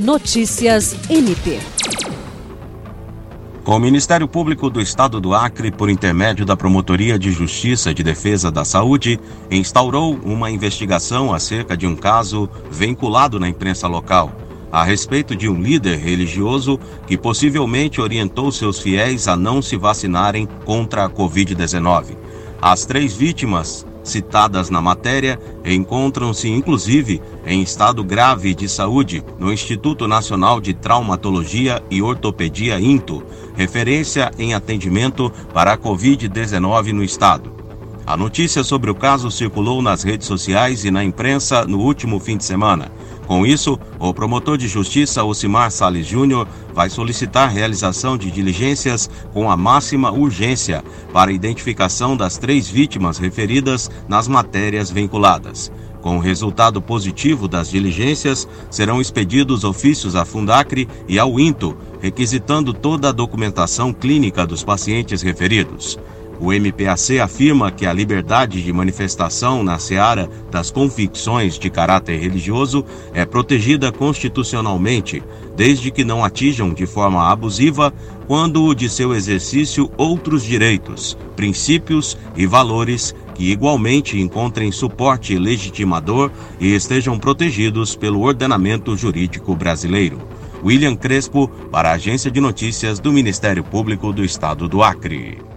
Notícias MP. O Ministério Público do Estado do Acre, por intermédio da Promotoria de Justiça de Defesa da Saúde, instaurou uma investigação acerca de um caso vinculado na imprensa local, a respeito de um líder religioso que possivelmente orientou seus fiéis a não se vacinarem contra a Covid-19. As três vítimas citadas na matéria encontram-se inclusive em estado grave de saúde no Instituto Nacional de Traumatologia e Ortopedia INTO, referência em atendimento para a Covid-19 no estado. A notícia sobre o caso circulou nas redes sociais e na imprensa no último fim de semana. Com isso, o promotor de justiça Ocimar Sales Júnior vai solicitar realização de diligências com a máxima urgência para identificação das três vítimas referidas nas matérias vinculadas. Com o resultado positivo das diligências, serão expedidos ofícios à Fundacre e ao INTO, requisitando toda a documentação clínica dos pacientes referidos. O MPAC afirma que a liberdade de manifestação na seara das convicções de caráter religioso é protegida constitucionalmente, desde que não atinjam de forma abusiva, quando de seu exercício, outros direitos, princípios e valores que igualmente encontrem suporte legitimador e estejam protegidos pelo ordenamento jurídico brasileiro. William Crespo, para a Agência de Notícias do Ministério Público do Estado do Acre.